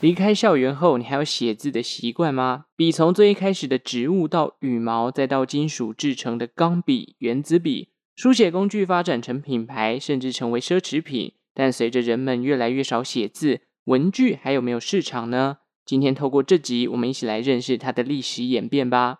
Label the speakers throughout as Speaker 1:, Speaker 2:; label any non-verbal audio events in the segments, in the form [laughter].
Speaker 1: 离开校园后，你还有写字的习惯吗？笔从最一开始的植物到羽毛，再到金属制成的钢笔、原子笔，书写工具发展成品牌，甚至成为奢侈品。但随着人们越来越少写字，文具还有没有市场呢？今天透过这集，我们一起来认识它的历史演变吧。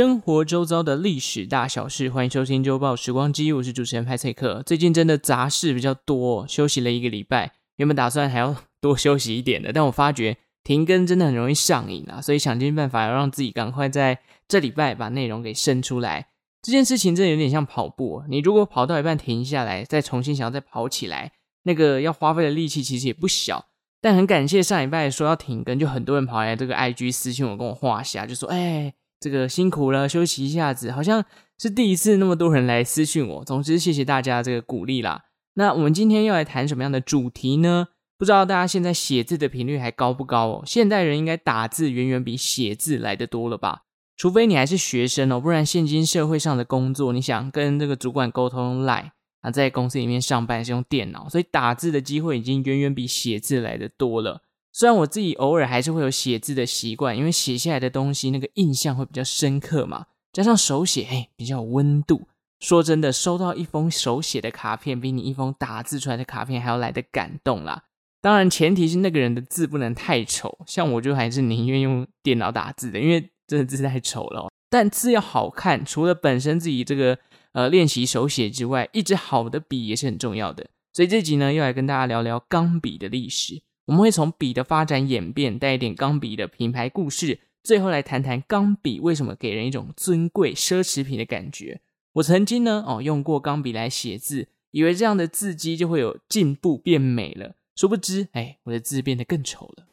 Speaker 1: 生活周遭的历史大小事，欢迎收听《周报时光机》，我是主持人派翠克。最近真的杂事比较多，休息了一个礼拜，原本打算还要多休息一点的，但我发觉停更真的很容易上瘾啊，所以想尽办法要让自己赶快在这礼拜把内容给生出来。这件事情真的有点像跑步，你如果跑到一半停下来，再重新想要再跑起来，那个要花费的力气其实也不小。但很感谢上礼拜说要停更，就很多人跑来这个 IG 私信我，跟我画下，就说：“哎。”这个辛苦了，休息一下子，好像是第一次那么多人来私讯我。总之，谢谢大家这个鼓励啦。那我们今天要来谈什么样的主题呢？不知道大家现在写字的频率还高不高哦？现代人应该打字远远比写字来得多了吧？除非你还是学生哦，不然现今社会上的工作，你想跟这个主管沟通来啊，在公司里面上班是用电脑，所以打字的机会已经远远比写字来得多了。虽然我自己偶尔还是会有写字的习惯，因为写下来的东西那个印象会比较深刻嘛，加上手写，哎，比较有温度。说真的，收到一封手写的卡片，比你一封打字出来的卡片还要来得感动啦。当然，前提是那个人的字不能太丑，像我就还是宁愿用电脑打字的，因为真的字太丑了。但字要好看，除了本身自己这个呃练习手写之外，一支好的笔也是很重要的。所以这集呢，又来跟大家聊聊钢笔的历史。我们会从笔的发展演变，带一点钢笔的品牌故事，最后来谈谈钢笔为什么给人一种尊贵奢侈品的感觉。我曾经呢，哦，用过钢笔来写字，以为这样的字迹就会有进步变美了，殊不知，哎，我的字变得更丑了。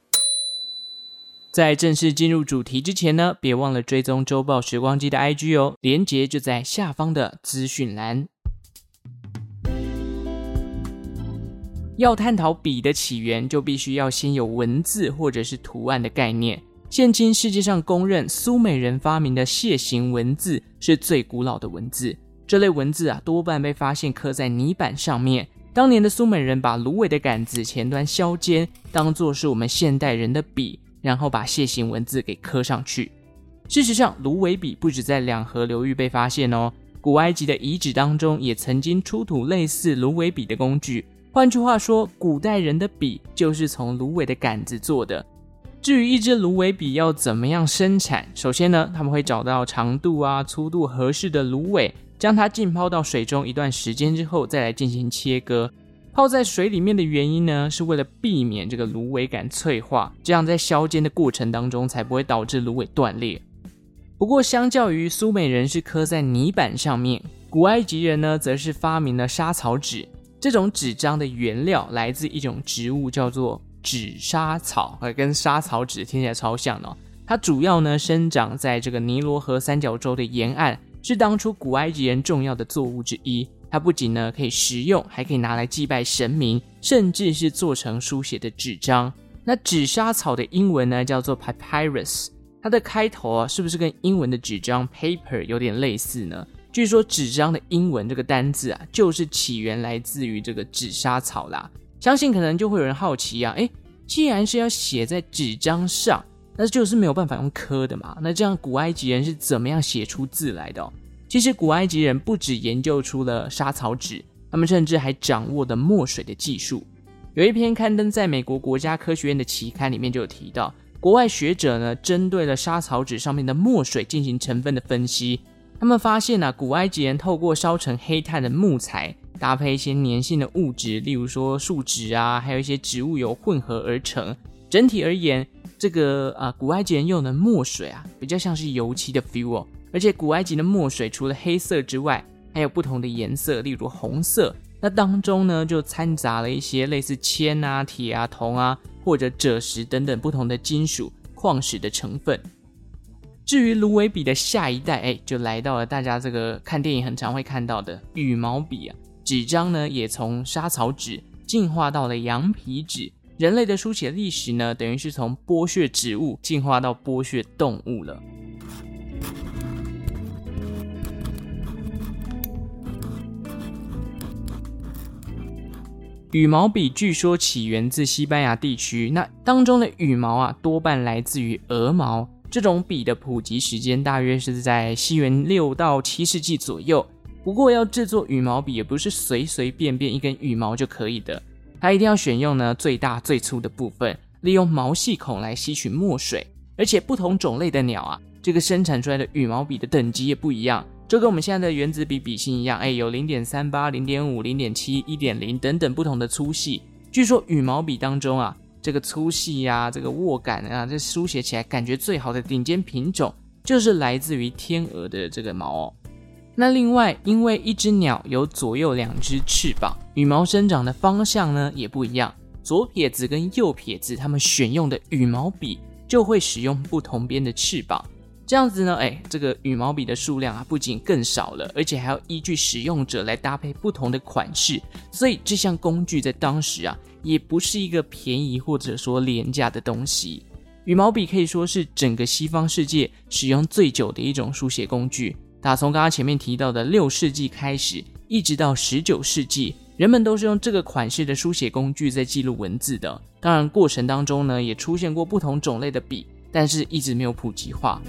Speaker 1: 在正式进入主题之前呢，别忘了追踪周报时光机的 IG 哦，连结就在下方的资讯栏。要探讨笔的起源，就必须要先有文字或者是图案的概念。现今世界上公认苏美人发明的楔形文字是最古老的文字。这类文字啊，多半被发现刻在泥板上面。当年的苏美人把芦苇的杆子前端削尖，当做是我们现代人的笔，然后把楔形文字给刻上去。事实上，芦苇笔不止在两河流域被发现哦，古埃及的遗址当中也曾经出土类似芦苇笔的工具。换句话说，古代人的笔就是从芦苇的杆子做的。至于一支芦苇笔要怎么样生产，首先呢，他们会找到长度啊、粗度合适的芦苇，将它浸泡到水中一段时间之后，再来进行切割。泡在水里面的原因呢，是为了避免这个芦苇杆脆化，这样在削尖的过程当中才不会导致芦苇断裂。不过，相较于苏美人是刻在泥板上面，古埃及人呢，则是发明了莎草纸。这种纸张的原料来自一种植物，叫做纸莎草，呃，跟莎草纸听起来超像哦。它主要呢生长在这个尼罗河三角洲的沿岸，是当初古埃及人重要的作物之一。它不仅呢可以食用，还可以拿来祭拜神明，甚至是做成书写的纸张。那纸莎草的英文呢叫做 papyrus，它的开头啊是不是跟英文的纸张 paper 有点类似呢？据说纸张的英文这个单字啊，就是起源来自于这个纸莎草啦。相信可能就会有人好奇啊，诶，既然是要写在纸张上，那就是没有办法用刻的嘛。那这样古埃及人是怎么样写出字来的哦？其实古埃及人不只研究出了莎草纸，他们甚至还掌握了墨水的技术。有一篇刊登在美国国家科学院的期刊里面就有提到，国外学者呢针对了莎草纸上面的墨水进行成分的分析。他们发现啊，古埃及人透过烧成黑炭的木材，搭配一些粘性的物质，例如说树脂啊，还有一些植物油混合而成。整体而言，这个啊，古埃及人用的墨水啊，比较像是油漆的 feel 哦。而且古埃及的墨水除了黑色之外，还有不同的颜色，例如红色。那当中呢，就掺杂了一些类似铅啊、铁啊、铜啊，或者赭石等等不同的金属矿石的成分。至于芦苇笔的下一代，哎，就来到了大家这个看电影很常会看到的羽毛笔啊。纸张呢，也从莎草纸进化到了羊皮纸，人类的书写历史呢，等于是从剥削植物进化到剥削动物了。羽毛笔据说起源自西班牙地区，那当中的羽毛啊，多半来自于鹅毛。这种笔的普及时间大约是在西元六到七世纪左右。不过，要制作羽毛笔也不是随随便便一根羽毛就可以的。它一定要选用呢最大最粗的部分，利用毛细孔来吸取墨水，而且不同种类的鸟啊，这个生产出来的羽毛笔的等级也不一样，就跟我们现在的原子笔笔芯一样，哎，有零点三八、零点五、零点七、一点零等等不同的粗细。据说羽毛笔当中啊，这个粗细呀、啊，这个握感啊，这书写起来感觉最好的顶尖品种，就是来自于天鹅的这个毛哦。那另外，因为一只鸟有左右两只翅膀，羽毛生长的方向呢也不一样。左撇子跟右撇子，它们选用的羽毛笔就会使用不同边的翅膀。这样子呢，哎，这个羽毛笔的数量啊不仅更少了，而且还要依据使用者来搭配不同的款式。所以这项工具在当时啊，也不是一个便宜或者说廉价的东西。羽毛笔可以说是整个西方世界使用最久的一种书写工具。打从刚刚前面提到的六世纪开始，一直到十九世纪，人们都是用这个款式的书写工具在记录文字的。当然，过程当中呢，也出现过不同种类的笔，但是一直没有普及化。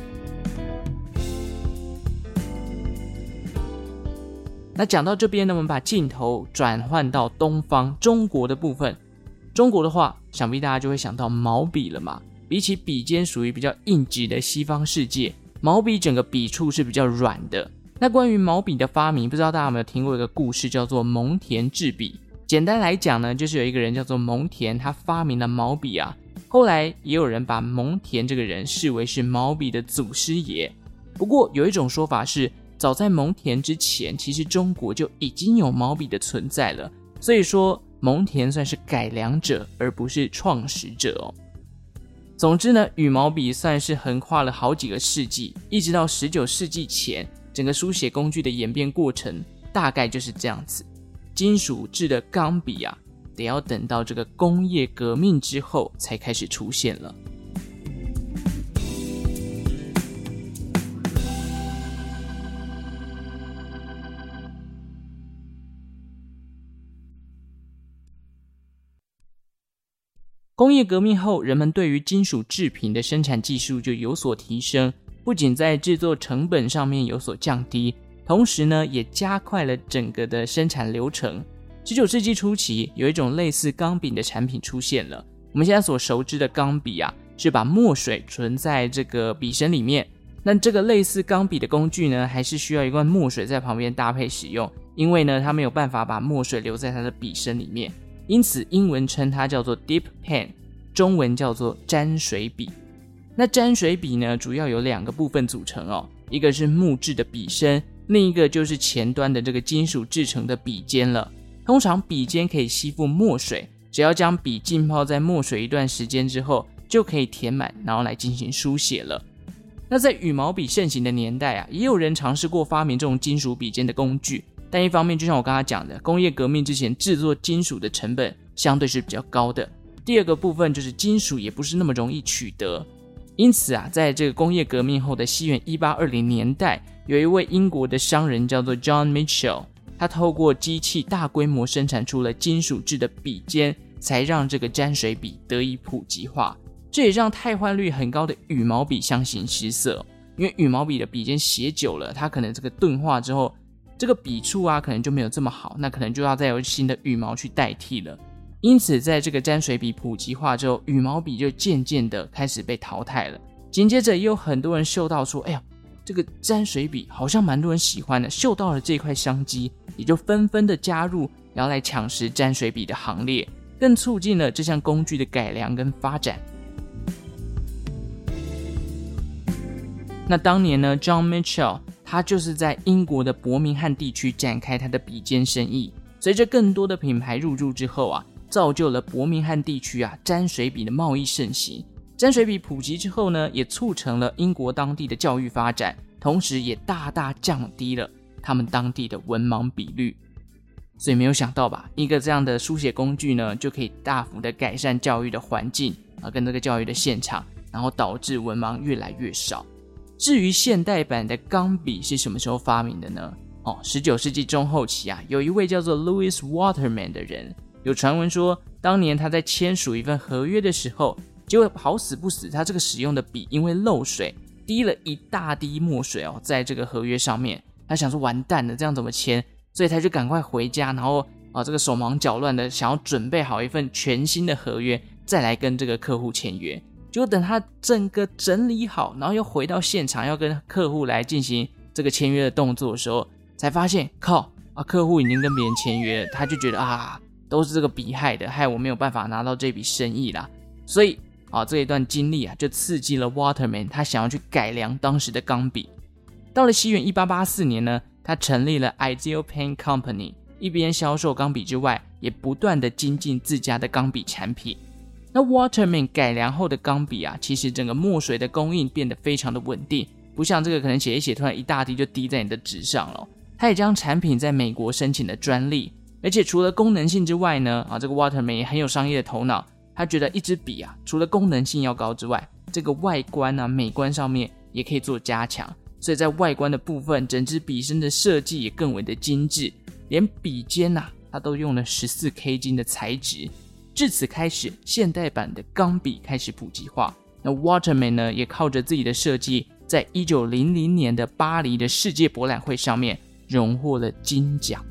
Speaker 1: 那讲到这边呢，我们把镜头转换到东方中国的部分。中国的话，想必大家就会想到毛笔了嘛。比起笔尖属于比较硬质的西方世界。毛笔整个笔触是比较软的。那关于毛笔的发明，不知道大家有没有听过一个故事，叫做蒙恬制笔。简单来讲呢，就是有一个人叫做蒙恬，他发明了毛笔啊。后来也有人把蒙恬这个人视为是毛笔的祖师爷。不过有一种说法是，早在蒙恬之前，其实中国就已经有毛笔的存在了。所以说，蒙恬算是改良者，而不是创始者哦。总之呢，羽毛笔算是横跨了好几个世纪，一直到十九世纪前，整个书写工具的演变过程大概就是这样子。金属制的钢笔啊，得要等到这个工业革命之后才开始出现了。工业革命后，人们对于金属制品的生产技术就有所提升，不仅在制作成本上面有所降低，同时呢，也加快了整个的生产流程。十九世纪初期，有一种类似钢笔的产品出现了。我们现在所熟知的钢笔啊，是把墨水存在这个笔身里面。那这个类似钢笔的工具呢，还是需要一罐墨水在旁边搭配使用，因为呢，它没有办法把墨水留在它的笔身里面。因此，英文称它叫做 dip pen，中文叫做沾水笔。那沾水笔呢，主要有两个部分组成哦，一个是木质的笔身，另一个就是前端的这个金属制成的笔尖了。通常笔尖可以吸附墨水，只要将笔浸泡在墨水一段时间之后，就可以填满，然后来进行书写了。那在羽毛笔盛行的年代啊，也有人尝试过发明这种金属笔尖的工具。但一方面，就像我刚才讲的，工业革命之前制作金属的成本相对是比较高的。第二个部分就是金属也不是那么容易取得，因此啊，在这个工业革命后的西元一八二零年代，有一位英国的商人叫做 John Mitchell，他透过机器大规模生产出了金属制的笔尖，才让这个沾水笔得以普及化。这也让汰换率很高的羽毛笔相形失色，因为羽毛笔的笔尖写久了，它可能这个钝化之后。这个笔触啊，可能就没有这么好，那可能就要再有新的羽毛去代替了。因此，在这个沾水笔普及化之后，羽毛笔就渐渐的开始被淘汰了。紧接着，也有很多人嗅到说：“哎呀，这个沾水笔好像蛮多人喜欢的。”嗅到了这块商机，也就纷纷的加入，然后来抢食沾水笔的行列，更促进了这项工具的改良跟发展。那当年呢，John Mitchell。他就是在英国的伯明翰地区展开他的笔尖生意。随着更多的品牌入驻之后啊，造就了伯明翰地区啊沾水笔的贸易盛行。沾水笔普及之后呢，也促成了英国当地的教育发展，同时也大大降低了他们当地的文盲比率。所以没有想到吧，一个这样的书写工具呢，就可以大幅的改善教育的环境啊，跟这个教育的现场，然后导致文盲越来越少。至于现代版的钢笔是什么时候发明的呢？哦，十九世纪中后期啊，有一位叫做 Louis Waterman 的人，有传闻说，当年他在签署一份合约的时候，结果好死不死，他这个使用的笔因为漏水，滴了一大滴墨水哦，在这个合约上面，他想说完蛋了，这样怎么签？所以他就赶快回家，然后啊，这个手忙脚乱的想要准备好一份全新的合约，再来跟这个客户签约。就等他整个整理好，然后又回到现场要跟客户来进行这个签约的动作的时候，才发现靠啊，客户已经跟别人签约了，他就觉得啊，都是这个笔害的，害我没有办法拿到这笔生意啦。所以啊，这一段经历啊，就刺激了 Waterman，他想要去改良当时的钢笔。到了西元一八八四年呢。他成立了 Ideal Pen Company，一边销售钢笔之外，也不断的精进自家的钢笔产品。那 Waterman 改良后的钢笔啊，其实整个墨水的供应变得非常的稳定，不像这个可能写一写，突然一大滴就滴在你的纸上了。他也将产品在美国申请了专利，而且除了功能性之外呢，啊，这个 Waterman 也很有商业的头脑。他觉得一支笔啊，除了功能性要高之外，这个外观啊、美观上面也可以做加强。所以在外观的部分，整支笔身的设计也更为的精致，连笔尖呐、啊，它都用了十四 K 金的材质。至此开始，现代版的钢笔开始普及化。那 Waterman 呢，也靠着自己的设计，在一九零零年的巴黎的世界博览会上面荣获了金奖。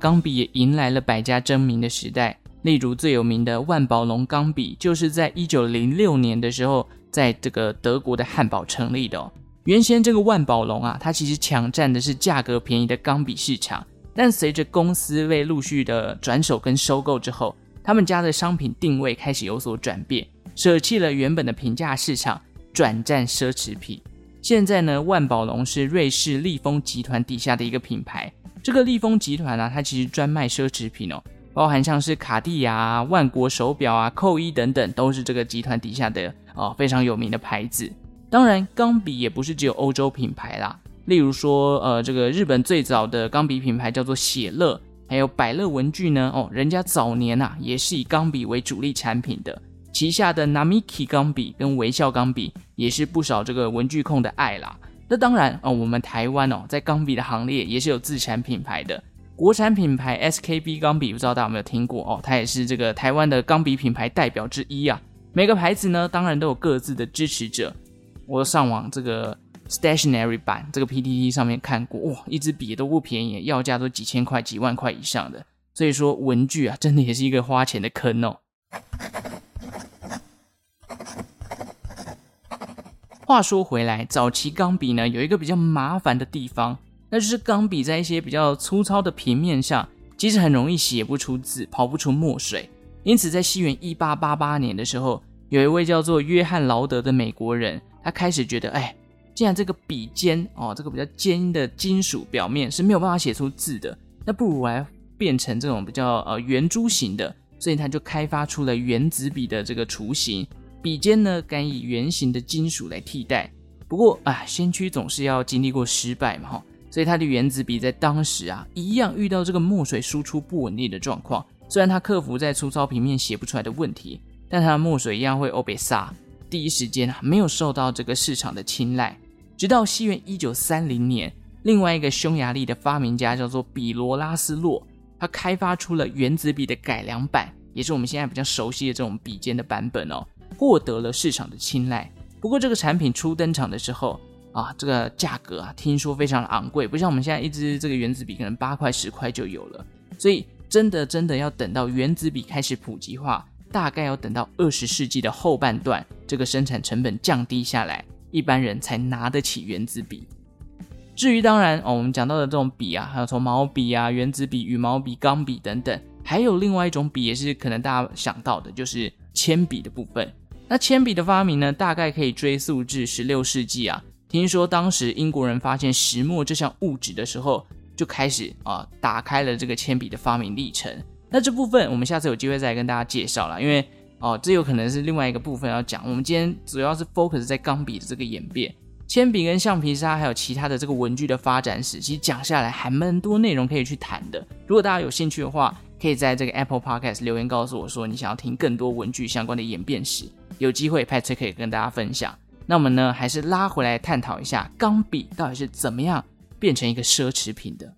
Speaker 1: 钢笔也迎来了百家争鸣的时代。例如最有名的万宝龙钢笔，就是在一九零六年的时候，在这个德国的汉堡成立的。原先这个万宝龙啊，它其实抢占的是价格便宜的钢笔市场，但随着公司被陆续的转手跟收购之后，他们家的商品定位开始有所转变，舍弃了原本的平价市场，转战奢侈品。现在呢，万宝龙是瑞士利丰集团底下的一个品牌。这个利丰集团啊，它其实专卖奢侈品哦。包含像是卡地亚、万国手表啊、扣一等等，都是这个集团底下的哦非常有名的牌子。当然，钢笔也不是只有欧洲品牌啦，例如说，呃，这个日本最早的钢笔品牌叫做写乐，还有百乐文具呢，哦，人家早年啊也是以钢笔为主力产品的，旗下的 Namiki 钢笔跟微笑钢笔也是不少这个文具控的爱啦。那当然哦，我们台湾哦，在钢笔的行列也是有自产品牌的。国产品牌 SKB 钢笔，不知道大家有没有听过哦？它也是这个台湾的钢笔品牌代表之一啊。每个牌子呢，当然都有各自的支持者。我上网这个 Stationery 版这个 PTT 上面看过，哇，一支笔都不便宜，要价都几千块、几万块以上的。所以说，文具啊，真的也是一个花钱的坑哦。话说回来，早期钢笔呢，有一个比较麻烦的地方。那就是钢笔在一些比较粗糙的平面上，其实很容易写不出字，跑不出墨水。因此，在西元一八八八年的时候，有一位叫做约翰劳德的美国人，他开始觉得，哎，既然这个笔尖哦，这个比较尖的金属表面是没有办法写出字的，那不如来变成这种比较呃圆珠形的，所以他就开发出了原子笔的这个雏形，笔尖呢改以圆形的金属来替代。不过啊，先驱总是要经历过失败嘛，哈。所以他的原子笔在当时啊，一样遇到这个墨水输出不稳定的状况。虽然他克服在粗糙平面写不出来的问题，但他的墨水一样会欧北撒。第一时间啊，没有受到这个市场的青睐。直到西元一九三零年，另外一个匈牙利的发明家叫做比罗拉斯洛，他开发出了原子笔的改良版，也是我们现在比较熟悉的这种笔尖的版本哦，获得了市场的青睐。不过这个产品初登场的时候，啊，这个价格啊，听说非常的昂贵，不像我们现在一支这个原子笔可能八块十块就有了。所以真的真的要等到原子笔开始普及化，大概要等到二十世纪的后半段，这个生产成本降低下来，一般人才拿得起原子笔。至于当然哦，我们讲到的这种笔啊，还有从毛笔啊、原子笔、羽毛笔、钢笔等等，还有另外一种笔也是可能大家想到的，就是铅笔的部分。那铅笔的发明呢，大概可以追溯至十六世纪啊。听说当时英国人发现石墨这项物质的时候，就开始啊打开了这个铅笔的发明历程。那这部分我们下次有机会再跟大家介绍了，因为哦，这有可能是另外一个部分要讲。我们今天主要是 focus 在钢笔的这个演变，铅笔跟橡皮擦还有其他的这个文具的发展史，其实讲下来还蛮多内容可以去谈的。如果大家有兴趣的话，可以在这个 Apple Podcast 留言告诉我说你想要听更多文具相关的演变史，有机会 Patrick 可以跟大家分享。那我们呢，还是拉回来探讨一下钢笔到底是怎么样变成一个奢侈品的。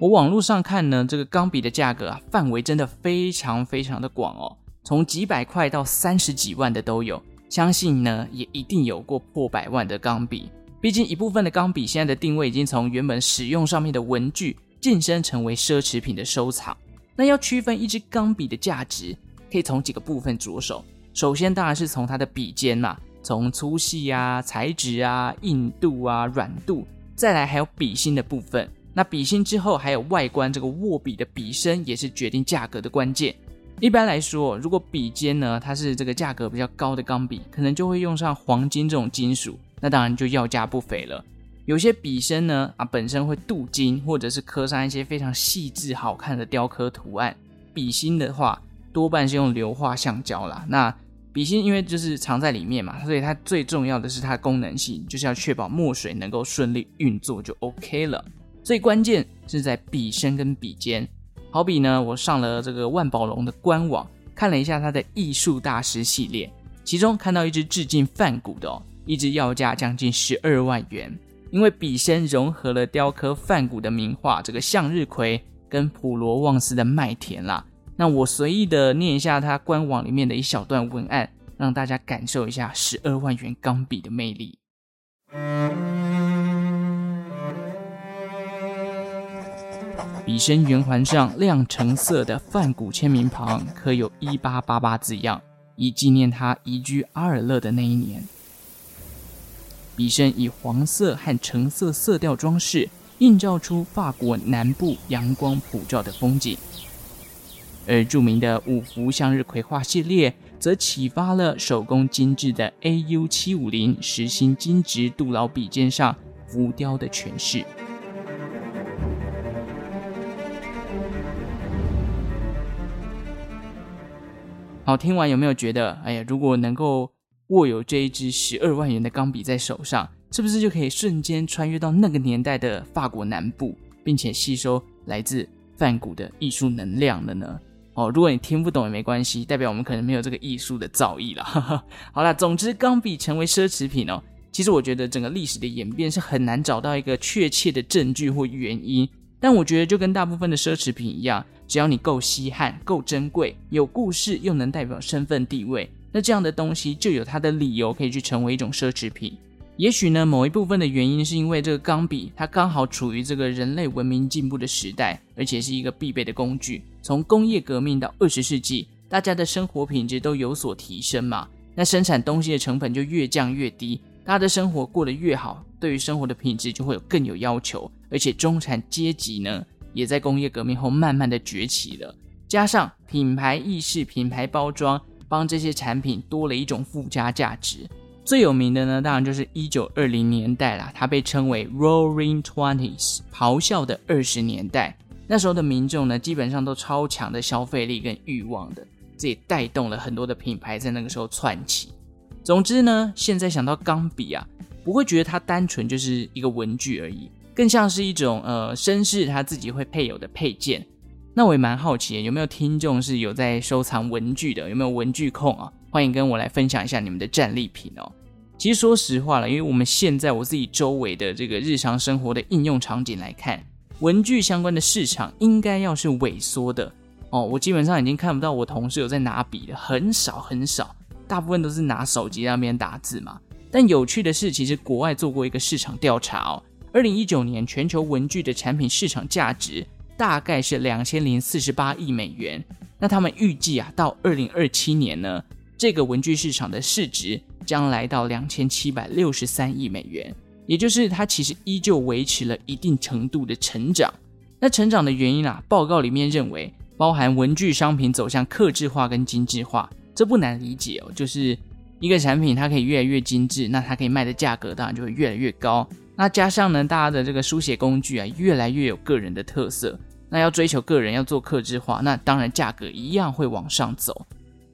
Speaker 1: 我网络上看呢，这个钢笔的价格啊，范围真的非常非常的广哦，从几百块到三十几万的都有。相信呢，也一定有过破百万的钢笔。毕竟一部分的钢笔现在的定位已经从原本使用上面的文具晋升成为奢侈品的收藏。那要区分一支钢笔的价值，可以从几个部分着手。首先当然是从它的笔尖嘛，从粗细啊、材质啊、硬度啊、软度，再来还有笔芯的部分。那笔芯之后还有外观，这个握笔的笔身也是决定价格的关键。一般来说，如果笔尖呢，它是这个价格比较高的钢笔，可能就会用上黄金这种金属，那当然就要价不菲了。有些笔身呢，啊本身会镀金，或者是刻上一些非常细致好看的雕刻图案。笔芯的话，多半是用硫化橡胶啦。那笔芯因为就是藏在里面嘛，所以它最重要的是它功能性，就是要确保墨水能够顺利运作就 OK 了。最关键是在笔身跟笔尖，好比呢，我上了这个万宝龙的官网，看了一下它的艺术大师系列，其中看到一支致敬梵谷的哦，一支要价将近十二万元，因为笔身融合了雕刻梵谷的名画这个向日葵跟普罗旺斯的麦田啦。那我随意的念一下它官网里面的一小段文案，让大家感受一下十二万元钢笔的魅力。笔身圆环上亮橙色的梵谷签名旁刻有“一八八八”字样，以纪念他移居阿尔勒的那一年。笔身以黄色和橙色色调装饰，映照出法国南部阳光普照的风景。而著名的五幅向日葵画系列，则启发了手工精致的 AU 七五零实心金质镀牢笔尖上浮雕的诠释。好，听完有没有觉得，哎呀，如果能够握有这一支十二万元的钢笔在手上，是不是就可以瞬间穿越到那个年代的法国南部，并且吸收来自梵谷的艺术能量了呢？哦，如果你听不懂也没关系，代表我们可能没有这个艺术的造诣了。[laughs] 好了，总之钢笔成为奢侈品哦，其实我觉得整个历史的演变是很难找到一个确切的证据或原因。但我觉得就跟大部分的奢侈品一样，只要你够稀罕、够珍贵、有故事又能代表身份地位，那这样的东西就有它的理由可以去成为一种奢侈品。也许呢，某一部分的原因是因为这个钢笔它刚好处于这个人类文明进步的时代，而且是一个必备的工具。从工业革命到二十世纪，大家的生活品质都有所提升嘛，那生产东西的成本就越降越低。大家的生活过得越好，对于生活的品质就会有更有要求，而且中产阶级呢，也在工业革命后慢慢的崛起了。加上品牌意识、品牌包装，帮这些产品多了一种附加价值。最有名的呢，当然就是一九二零年代啦，它被称为 Roaring Twenties，咆哮的二十年代。那时候的民众呢，基本上都超强的消费力跟欲望的，这也带动了很多的品牌在那个时候窜起。总之呢，现在想到钢笔啊，不会觉得它单纯就是一个文具而已，更像是一种呃绅士他自己会配有的配件。那我也蛮好奇，有没有听众是有在收藏文具的？有没有文具控啊？欢迎跟我来分享一下你们的战利品哦。其实说实话了，因为我们现在我自己周围的这个日常生活的应用场景来看，文具相关的市场应该要是萎缩的哦。我基本上已经看不到我同事有在拿笔的，很少很少。大部分都是拿手机在那边打字嘛，但有趣的是，其实国外做过一个市场调查哦，二零一九年全球文具的产品市场价值大概是两千零四十八亿美元。那他们预计啊，到二零二七年呢，这个文具市场的市值将来到两千七百六十三亿美元，也就是它其实依旧维持了一定程度的成长。那成长的原因啊，报告里面认为包含文具商品走向克制化跟精致化。这不难理解哦，就是一个产品它可以越来越精致，那它可以卖的价格当然就会越来越高。那加上呢，大家的这个书写工具啊，越来越有个人的特色。那要追求个人，要做客制化，那当然价格一样会往上走。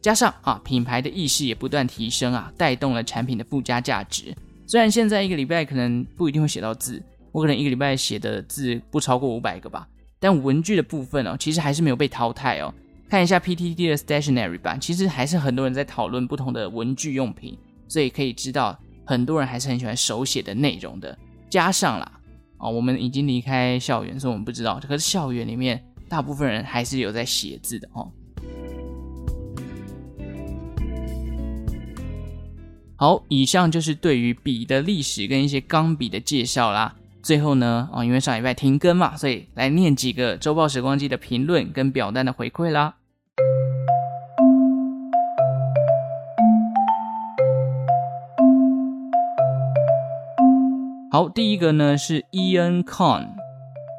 Speaker 1: 加上啊，品牌的意识也不断提升啊，带动了产品的附加价值。虽然现在一个礼拜可能不一定会写到字，我可能一个礼拜写的字不超过五百个吧，但文具的部分哦，其实还是没有被淘汰哦。看一下 PTT 的 Stationery 版，其实还是很多人在讨论不同的文具用品，所以可以知道很多人还是很喜欢手写的内容的。加上啦。哦，我们已经离开校园，所以我们不知道。可是校园里面，大部分人还是有在写字的哦。好，以上就是对于笔的历史跟一些钢笔的介绍啦。最后呢，哦，因为上礼拜停更嘛，所以来念几个周报时光机的评论跟表单的回馈啦。好，第一个呢是 Ian Con，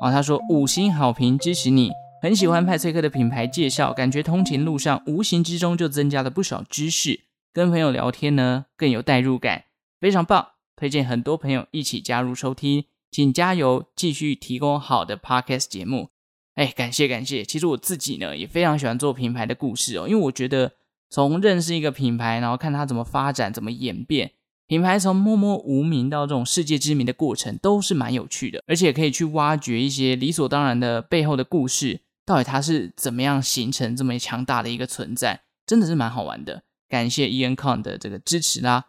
Speaker 1: 啊，他说五星好评支持你，很喜欢派翠克的品牌介绍，感觉通勤路上无形之中就增加了不少知识，跟朋友聊天呢更有代入感，非常棒，推荐很多朋友一起加入收听，请加油，继续提供好的 Podcast 节目。哎，感谢感谢，其实我自己呢也非常喜欢做品牌的故事哦，因为我觉得从认识一个品牌，然后看它怎么发展，怎么演变。品牌从默默无名到这种世界知名的过程，都是蛮有趣的，而且可以去挖掘一些理所当然的背后的故事，到底它是怎么样形成这么强大的一个存在，真的是蛮好玩的。感谢 Ian Con 的这个支持啦。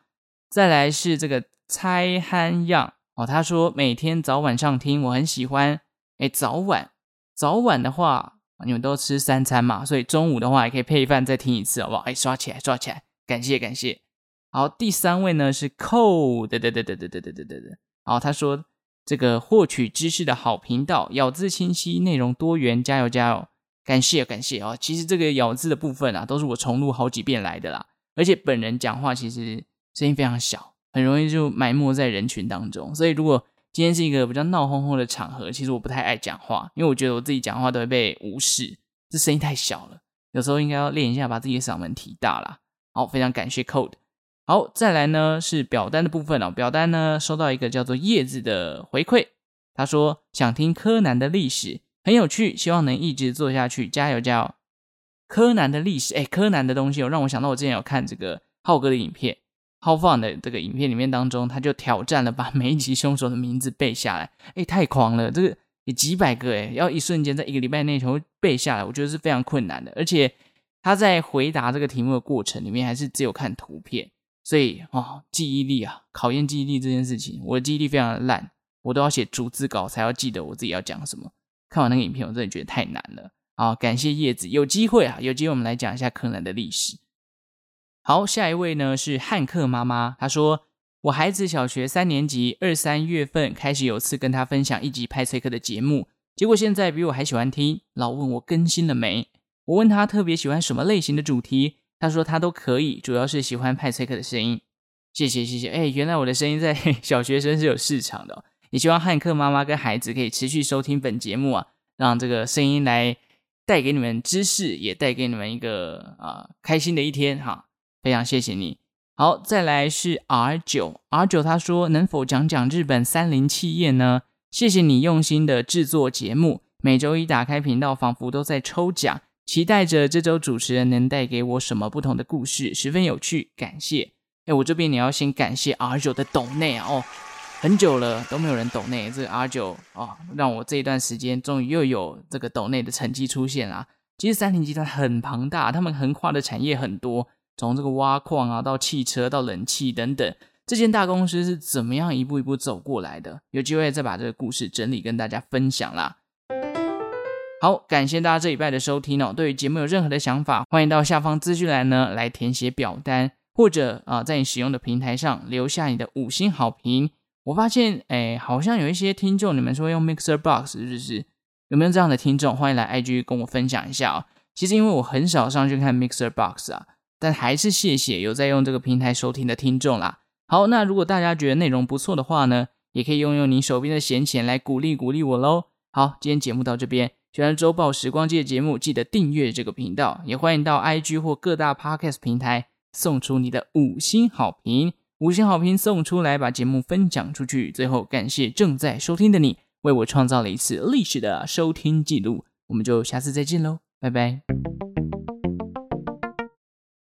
Speaker 1: 再来是这个猜憨样哦，他说每天早晚上听，我很喜欢。哎，早晚早晚的话，你们都吃三餐嘛，所以中午的话也可以配饭再听一次，好不好？哎，刷起来，刷起来，感谢感谢。好，第三位呢是 Code，对对对对对对对对对对。好，他说这个获取知识的好频道，咬字清晰，内容多元，加油加油！感谢感谢哦。其实这个咬字的部分啊，都是我重录好几遍来的啦。而且本人讲话其实声音非常小，很容易就埋没在人群当中。所以如果今天是一个比较闹哄哄的场合，其实我不太爱讲话，因为我觉得我自己讲话都会被无视，这声音太小了。有时候应该要练一下，把自己的嗓门提大啦。好，非常感谢 Code。好，再来呢是表单的部分哦。表单呢收到一个叫做叶子的回馈，他说想听柯南的历史，很有趣，希望能一直做下去，加油加油！柯南的历史，哎，柯南的东西哦，让我想到我之前有看这个浩哥的影片，浩放的这个影片里面当中，他就挑战了把每一集凶手的名字背下来，哎，太狂了，这个也几百个哎，要一瞬间在一个礼拜内全部背下来，我觉得是非常困难的，而且他在回答这个题目的过程里面，还是只有看图片。所以哦，记忆力啊，考验记忆力这件事情，我的记忆力非常的烂，我都要写逐字稿才要记得我自己要讲什么。看完那个影片，我真的觉得太难了。好，感谢叶子，有机会啊，有机会我们来讲一下柯南的历史。好，下一位呢是汉克妈妈，她说我孩子小学三年级，二三月份开始有次跟他分享一集派翠克的节目，结果现在比我还喜欢听，老问我更新了没。我问他特别喜欢什么类型的主题。他说他都可以，主要是喜欢派翠克的声音。谢谢谢谢，哎，原来我的声音在 [laughs] 小学生是有市场的。也希望汉克妈妈跟孩子可以持续收听本节目啊，让这个声音来带给你们知识，也带给你们一个啊、呃、开心的一天哈。非常谢谢你。好，再来是 R 九 R 九，他说能否讲讲日本三菱企业呢？谢谢你用心的制作节目，每周一打开频道，仿佛都在抽奖。期待着这周主持人能带给我什么不同的故事，十分有趣，感谢。哎，我这边你要先感谢 R 九的抖内啊，哦，很久了都没有人抖内，这个 R 九啊，让我这一段时间终于又有这个抖内的成绩出现啦。其实三菱集团很庞大，他们横跨的产业很多，从这个挖矿啊到汽车到冷气等等，这间大公司是怎么样一步一步走过来的？有机会再把这个故事整理跟大家分享啦。好，感谢大家这礼拜的收听哦。对于节目有任何的想法，欢迎到下方资讯栏呢来填写表单，或者啊，在你使用的平台上留下你的五星好评。我发现，哎，好像有一些听众，你们说用 Mixer Box 是不是？有没有这样的听众？欢迎来 IG 跟我分享一下哦。其实因为我很少上去看 Mixer Box 啊，但还是谢谢有在用这个平台收听的听众啦。好，那如果大家觉得内容不错的话呢，也可以用用你手边的闲钱来鼓励鼓励我喽。好，今天节目到这边。喜欢周报时光机的节目，记得订阅这个频道，也欢迎到 IG 或各大 Podcast 平台送出你的五星好评。五星好评送出来，把节目分享出去。最后，感谢正在收听的你，为我创造了一次历史的收听记录。我们就下次再见喽，拜拜。